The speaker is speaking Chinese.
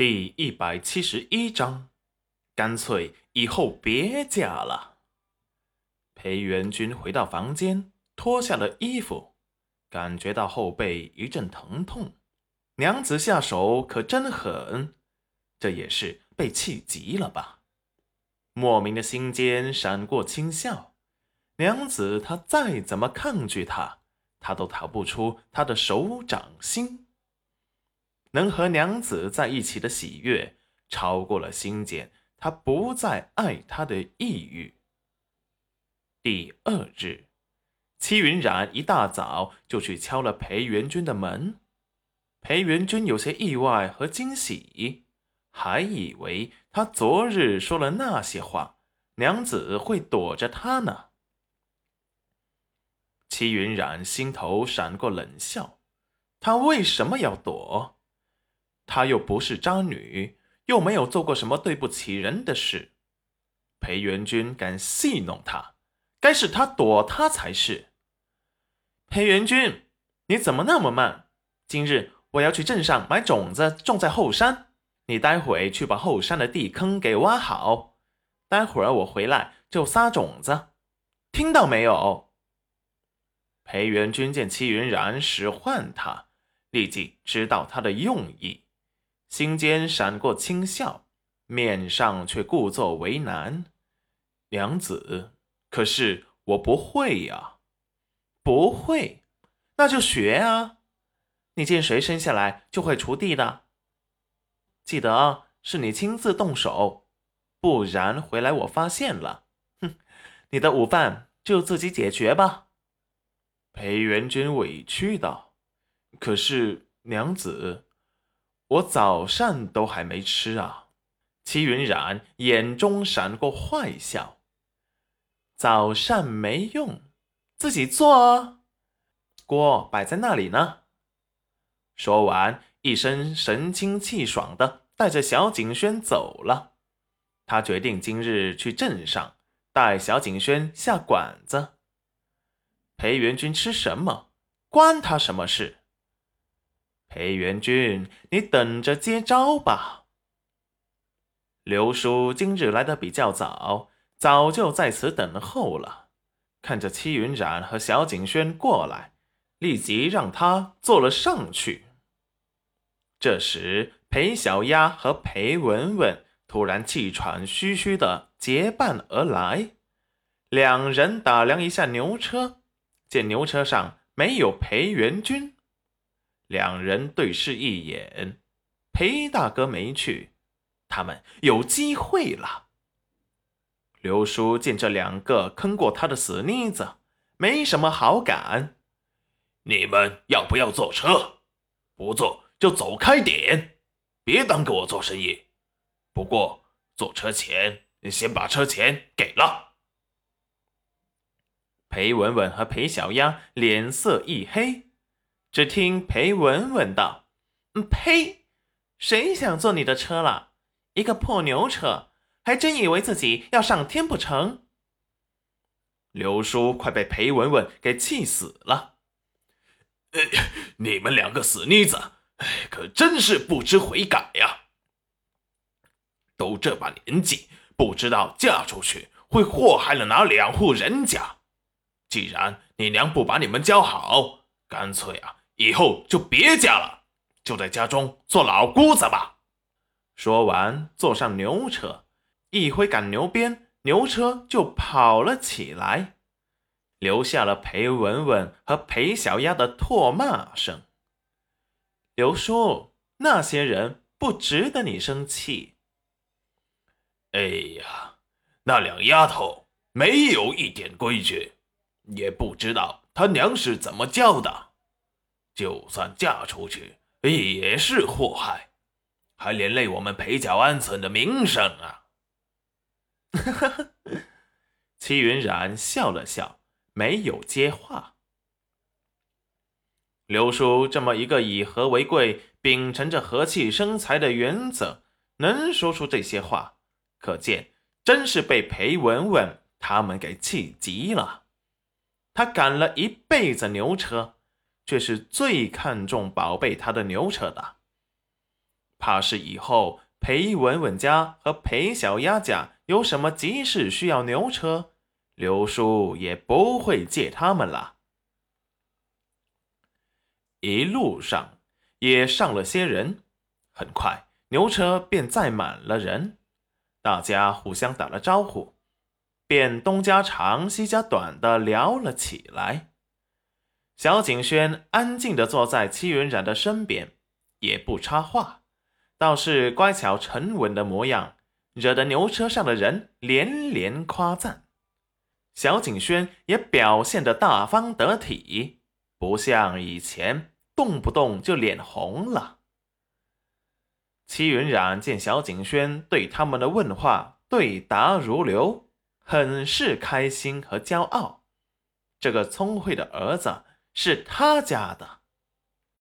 第一百七十一章，干脆以后别嫁了。裴元君回到房间，脱下了衣服，感觉到后背一阵疼痛。娘子下手可真狠，这也是被气急了吧？莫名的心间闪过轻笑。娘子她再怎么抗拒他，他都逃不出他的手掌心。能和娘子在一起的喜悦，超过了心间他不再爱她的抑郁。第二日，戚云染一大早就去敲了裴元君的门。裴元君有些意外和惊喜，还以为他昨日说了那些话，娘子会躲着他呢。戚云染心头闪过冷笑，他为什么要躲？她又不是渣女，又没有做过什么对不起人的事。裴元君敢戏弄她，该是他躲她才是。裴元君，你怎么那么慢？今日我要去镇上买种子种在后山，你待会去把后山的地坑给挖好。待会儿我回来就撒种子，听到没有？裴元君见戚云然使唤他，立即知道他的用意。心间闪过轻笑，面上却故作为难。娘子，可是我不会呀，不会，那就学啊！你见谁生下来就会锄地的？记得是你亲自动手，不然回来我发现了，哼，你的午饭就自己解决吧。裴元君委屈道：“可是娘子。”我早膳都还没吃啊！齐云染眼中闪过坏笑。早膳没用，自己做啊！锅摆在那里呢。说完，一身神清气爽的带着小景轩走了。他决定今日去镇上带小景轩下馆子。裴元君吃什么，关他什么事？裴元君，你等着接招吧。刘叔今日来的比较早，早就在此等候了。看着戚云染和小景轩过来，立即让他坐了上去。这时，裴小丫和裴文文突然气喘吁吁的结伴而来，两人打量一下牛车，见牛车上没有裴元君。两人对视一眼，裴大哥没去，他们有机会了。刘叔见这两个坑过他的死妮子，没什么好感。你们要不要坐车？不坐就走开点，别耽搁我做生意。不过坐车前先把车钱给了。裴文文和裴小丫脸色一黑。只听裴文文道：“嗯呸！谁想坐你的车了？一个破牛车，还真以为自己要上天不成？”刘叔快被裴文文给气死了。呃，你们两个死妮子，哎，可真是不知悔改呀！都这把年纪，不知道嫁出去会祸害了哪两户人家。既然你娘不把你们教好，干脆啊！以后就别嫁了，就在家中做老姑子吧。说完，坐上牛车，一挥赶牛鞭，牛车就跑了起来，留下了裴文文和裴小丫的唾骂声。刘叔，那些人不值得你生气。哎呀，那两丫头没有一点规矩，也不知道他娘是怎么教的。就算嫁出去也是祸害，还连累我们裴家安村的名声啊！戚云染笑了笑，没有接话。刘叔这么一个以和为贵、秉承着和气生财的原则，能说出这些话，可见真是被裴文文他们给气急了。他赶了一辈子牛车。却是最看重宝贝他的牛车的。怕是以后裴文文家和裴小丫家有什么急事需要牛车，刘叔也不会借他们了。一路上也上了些人，很快牛车便载满了人，大家互相打了招呼，便东家长西家短的聊了起来。小景轩安静地坐在戚云染的身边，也不插话，倒是乖巧沉稳的模样，惹得牛车上的人连连夸赞。小景轩也表现得大方得体，不像以前动不动就脸红了。戚云染见小景轩对他们的问话对答如流，很是开心和骄傲。这个聪慧的儿子。是他家的。